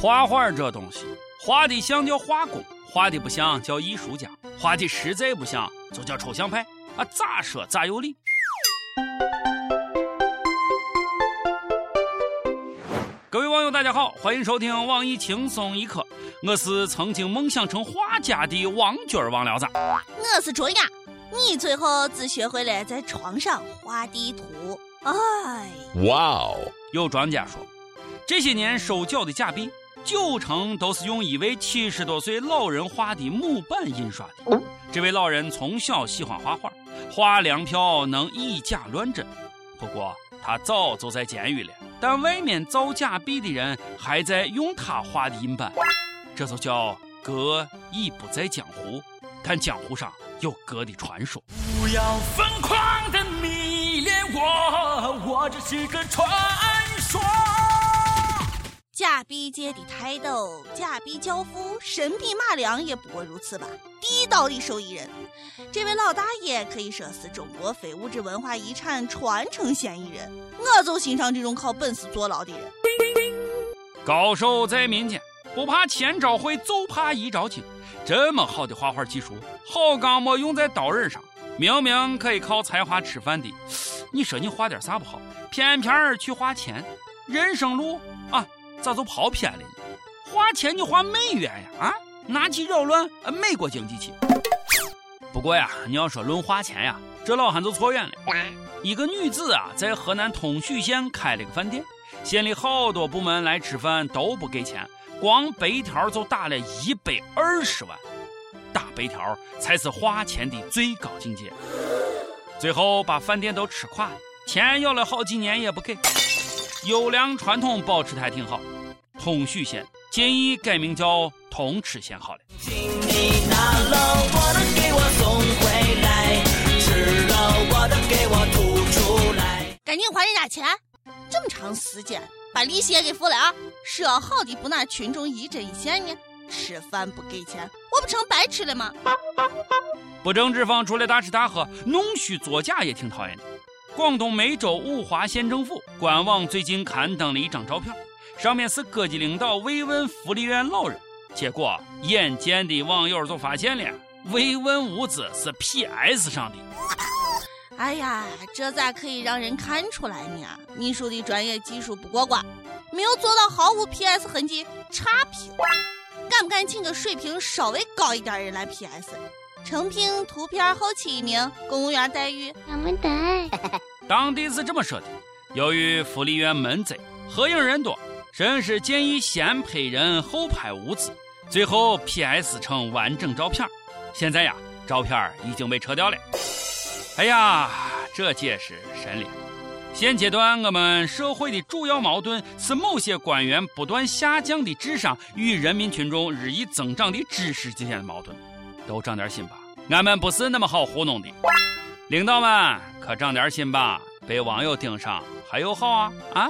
画画这东西，画的像叫画工，画的不像叫艺术家，画的实在不像就叫抽象派啊！咋说咋有理。各位网友，大家好，欢迎收听网易轻松一刻，我是曾经梦想成画家的王军王聊子。我是卓雅，你最后只学会了在床上画地图。哎，哇哦！有专家说，这些年收缴的假币九成都是用一位七十多岁老人画的木板印刷的。这位老人从小喜欢画画，画粮票能以假乱真。不过他早就在监狱了，但外面造假币的人还在用他画的印版，这就叫哥已不在江湖，但江湖上有哥的传说。不要疯狂的迷恋我，我只是个传说。假币界的泰斗，假币教父，神笔马良也不过如此吧。地道的受益人，这位老大爷可以说是中国非物质文化遗产传承嫌疑人。我就欣赏这种靠本事坐牢的人。高手在民间，不怕千招会，就怕一招精。这么好的画画技术，好钢没用在刀刃上。明明可以靠才华吃饭的，你说你画点啥不好，偏偏去画钱。人生路啊，咋就跑偏了呢？花钱你花美元呀，啊，拿起扰乱美国经济去。不过呀，你要说论花钱呀，这老汉就错远了。一个女子啊，在河南通许县开了个饭店，县里好多部门来吃饭都不给钱，光白条就打了一百二十万。打白条才是花钱的最高境界，最后把饭店都吃垮了，钱要了好几年也不给。优良传统保持的还挺好，通许县建议改名叫通吃县好了。请你拿了我的给我送回来，吃了我的给我吐出来。赶紧还人家钱，这么长时间把利息也给付了啊！说好的不拿群众一针一线呢？吃饭不给钱，我不成白吃了吗？不正之风除了大吃大喝，弄虚作假也挺讨厌的。广东梅州五华县政府官网最近刊登了一张照片，上面是各级领导慰问福利院老人，结果眼尖的网友就发现了，慰问物资是 PS 上的。哎呀，这咋可以让人看出来呢？秘书的专业技术不过关，没有做到毫无 PS 痕迹，差评。敢不敢请个水平稍微高一点的人来 PS？成品图片后期一名，公务员待遇那么得。当地是这么说的：由于福利院门贼，合影人多，摄影师建议先拍人后拍物资，最后 PS 成完整照片。现在呀，照片已经被撤掉了。哎呀，这解释神了。现阶段，我们社会的主要矛盾是某些官员不断下降的智商与人民群众日益增长的知识之间的矛盾。都长点心吧，俺们不是那么好糊弄的。领导们可长点心吧，被网友盯上还有好啊啊！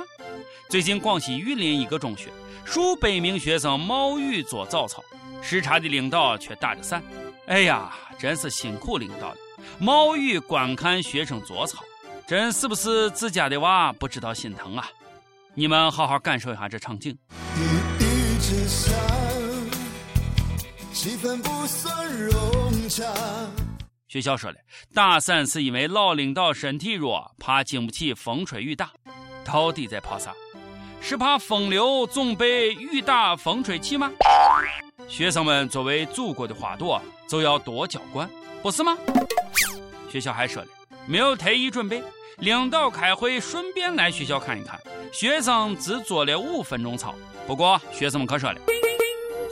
最近广西玉林一个中学，数百名学生冒雨做早操，视察的领导却打着伞。哎呀，真是辛苦领导了，冒雨观看学生做操。真是不是自家的娃不知道心疼啊？你们好好感受一下这场景。学校说了，打伞是因为老领导身体弱，怕经不起风吹雨打。到底在怕啥？是怕风流总被雨打风吹起吗？学生们作为祖国的花朵，就要多浇灌，不是吗？学校还说了。没有特意准备，领导开会顺便来学校看一看。学生只做了五分钟操，不过学生们可说了，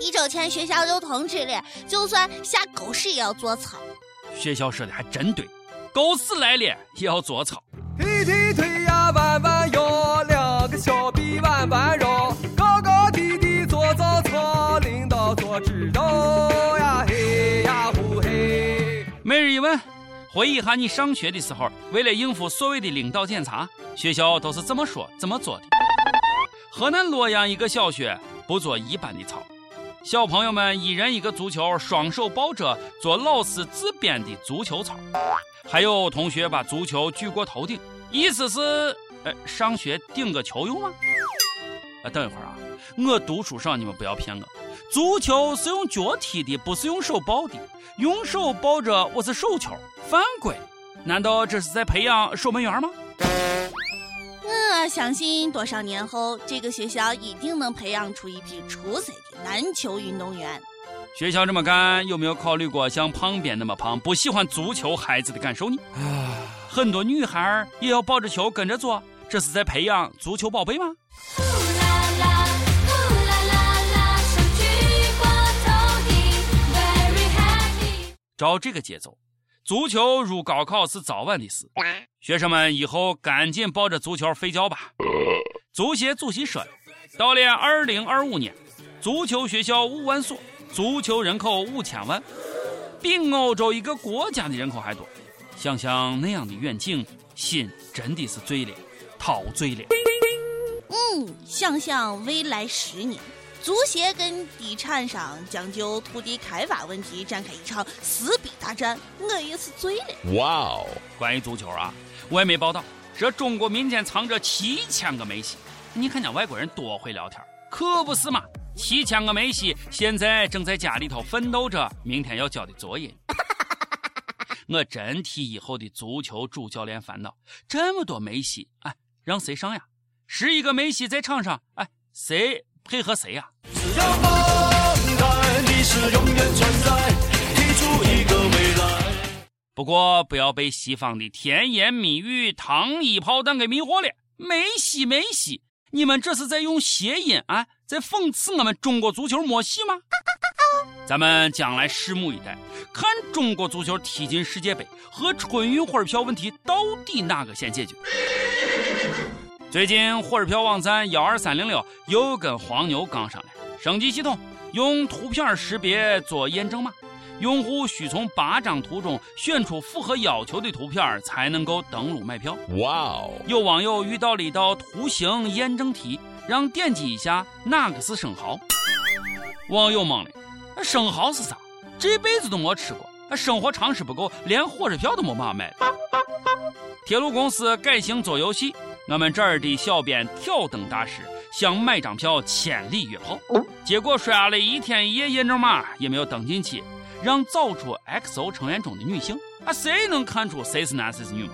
一周前学校就通知了，就算下狗屎也要做操。学校说的还真对，狗屎来了也要做操。踢踢腿呀弯弯腰，两个小臂弯弯绕，高高低低做早操，领导做指导呀嘿呀呼嘿。每日一问。回忆一下你上学的时候，为了应付所谓的领导检查，学校都是怎么说怎么做的？河南洛阳一个小学不做一般的操，小朋友们一人一个足球，双手抱着做老师自编的足球操，还有同学把足球举过头顶，意思是，呃，上学顶个球用吗？啊，等一会儿啊，我读书少，你们不要骗我。足球是用脚踢的，不是用手抱的。用手抱着我是手球，犯规。难道这是在培养守门员吗？我相信多少年后，这个学校一定能培养出一批出色的篮球运动员。学校这么干，有没有考虑过像旁边那么胖、不喜欢足球孩子的感受呢？很多女孩也要抱着球跟着做，这是在培养足球宝贝吗？照这个节奏，足球入高考是早晚的事。学生们以后赶紧抱着足球睡觉吧。足协主席说：“到了二零二五年，足球学校五万所。”足球人口五千万，比欧洲一个国家的人口还多。想想那样的远景，心真的是醉了，陶醉了。嗯，想想未来十年，足协跟地产商将就土地开发问题展开一场撕逼大战，我也是醉了。哇哦！关于足球啊，外媒报道，这中国民间藏着七千个梅西。你看见外国人多会聊天，可不是嘛？七千个梅西现在正在家里头奋斗着明天要交的作业。我真替以后的足球主教练烦恼，这么多梅西，哎，让谁上呀？十一个梅西在场上，哎，谁配合谁呀？只要梦在，你是永远存在，提出一个未来不过不要被西方的甜言蜜语、糖衣炮弹给迷惑了。梅西，梅西，你们这是在用谐音啊？在讽刺我们中国足球没戏吗？咱们将来拭目以待，看中国足球踢进世界杯和春运火车票问题到底哪个先解决。最近火车票网站幺二三零六又跟黄牛杠上了，升级系统用图片识别做验证码，用户需从八张图中选出符合要求的图片才能够登录买票。哇哦！有网友遇到了一道图形验证题。让点击一下哪个是生蚝？网友懵了，生蚝是啥？这辈子都没吃过，生活常识不够，连火车票都没办法买。铁路公司改行做游戏，我们这儿的小编挑灯大师想买张票千里约炮，结果刷了一天一夜验证码也没有登进去，让找出 XO 成员中的女性，啊，谁能看出谁是男谁是女吗？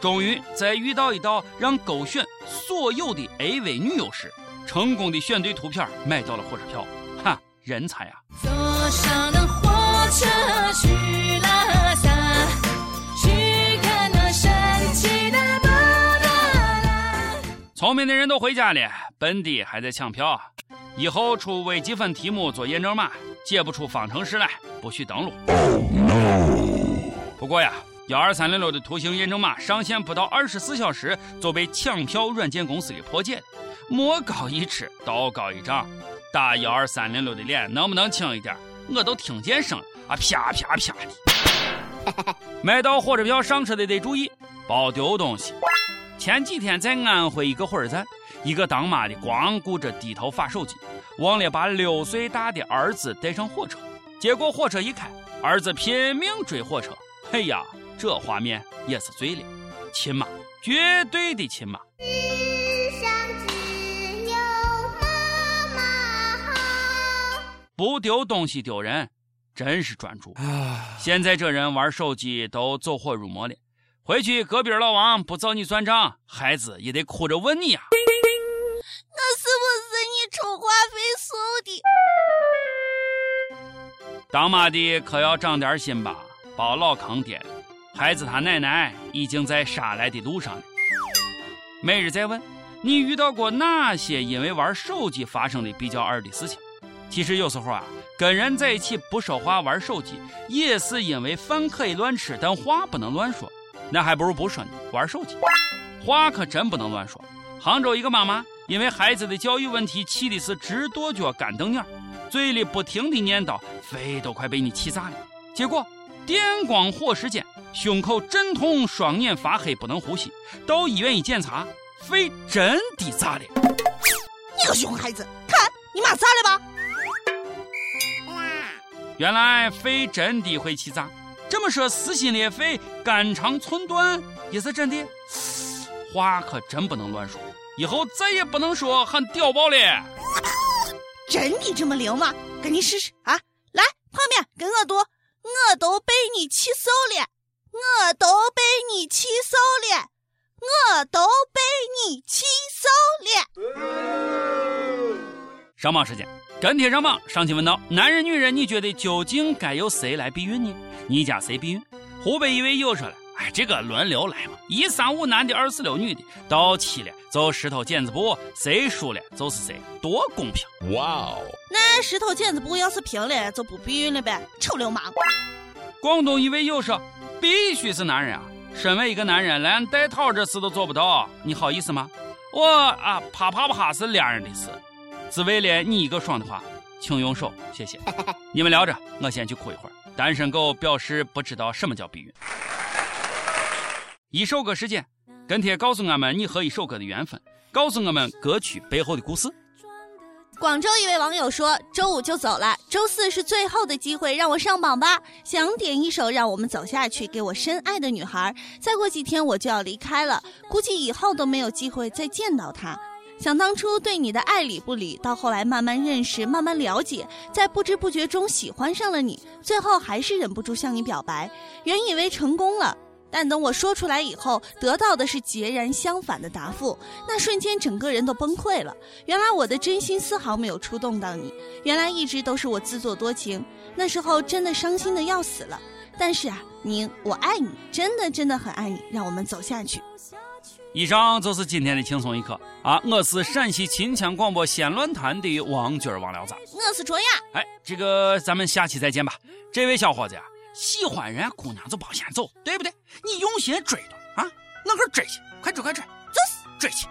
终于在遇到一道让勾选所有的 AV 女优时，成功的选对图片，买到了火车票。哈，人才啊！坐上了火车去拉萨，去看那神奇的布达拉。聪明的人都回家了，笨的还在抢票。以后出微积分题目做验证码，解不出方程式来，不许登录。不过呀。幺二三零六的图形验证码上线不到二十四小时就被抢票软件公司给破解了。魔高一尺，道高一丈，打幺二三零六的脸能不能轻一点？我都听见声了啊，啪啪啪的。买到火车票上车的得注意，别丢东西。前几天在安徽一个火车站，一个当妈的光顾着低头发手机，忘了把六岁大的儿子带上火车。结果火车一开，儿子拼命追火车，哎呀！这画面也是醉了，亲妈，绝对的亲妈。世上只有妈妈好。不丢东西丢人，真是专注。现在这人玩手机都走火入魔了，回去隔壁老王不找你算账，孩子也得哭着问你呀。那是不是你充话费送的？当妈的可要长点心吧，别老坑爹。孩子他奶奶已经在杀来的路上了。每日再问你遇到过哪些因为玩手机发生的比较二的事情？其实有时候啊，跟人在一起不说话玩手机，也是因为饭可以乱吃，但话不能乱说。那还不如不说呢，玩手机。话可真不能乱说。杭州一个妈妈因为孩子的教育问题，气的是直跺脚、干瞪眼，嘴里不停的念叨，肺都快被你气炸了。结果。电光火石间，胸口阵痛，双眼发黑，不能呼吸。到医院一检查，肺真的炸了。你个熊孩子，看你妈炸了吧？原来肺真的会气炸。这么说，撕心裂肺、肝肠寸断也是真的。话可真不能乱说。以后再也不能说喊屌爆了。真的这么灵吗？赶紧试试啊！来，泡面跟我读，我都被你气瘦了，我都被你气瘦了，我都被你气瘦了。上榜时间，跟帖上榜。上期问道：男人女人，你觉得究竟该由谁来避孕呢？你家谁避孕？湖北一位友说了。哎，这个轮流来嘛，一三五男的，二四六女的，到期了就石头剪子布，谁输了就是谁，多公平！哇哦，那石头剪子布要是平了，就不避孕了呗，臭流氓！广东一位友说，必须是男人啊！身为一个男人，连带套这事都做不到，你好意思吗？我啊，啪啪啪是两人的事，只为了你一个爽的话，请用手，谢谢。你们聊着，我先去哭一会儿。单身狗表示不知道什么叫避孕。一首歌时间，跟帖告诉我们你和一首歌的缘分，告诉我们歌曲背后的故事。广州一位网友说：“周五就走了，周四是最后的机会，让我上榜吧。想点一首《让我们走下去》，给我深爱的女孩。再过几天我就要离开了，估计以后都没有机会再见到她。想当初对你的爱理不理，到后来慢慢认识，慢慢了解，在不知不觉中喜欢上了你，最后还是忍不住向你表白。原以为成功了。”但等我说出来以后，得到的是截然相反的答复。那瞬间，整个人都崩溃了。原来我的真心丝毫没有触动到你，原来一直都是我自作多情。那时候真的伤心的要死了。但是啊，您，我爱你，真的真的很爱你。让我们走下去。以上就是今天的轻松一刻啊！我是陕西秦腔广播西论坛的王军王聊子，我是卓雅。哎，这个咱们下期再见吧。这位小伙子呀。喜欢人家姑娘就别先走，对不对？你用心追着啊，那个追去，快追快追，就是追去，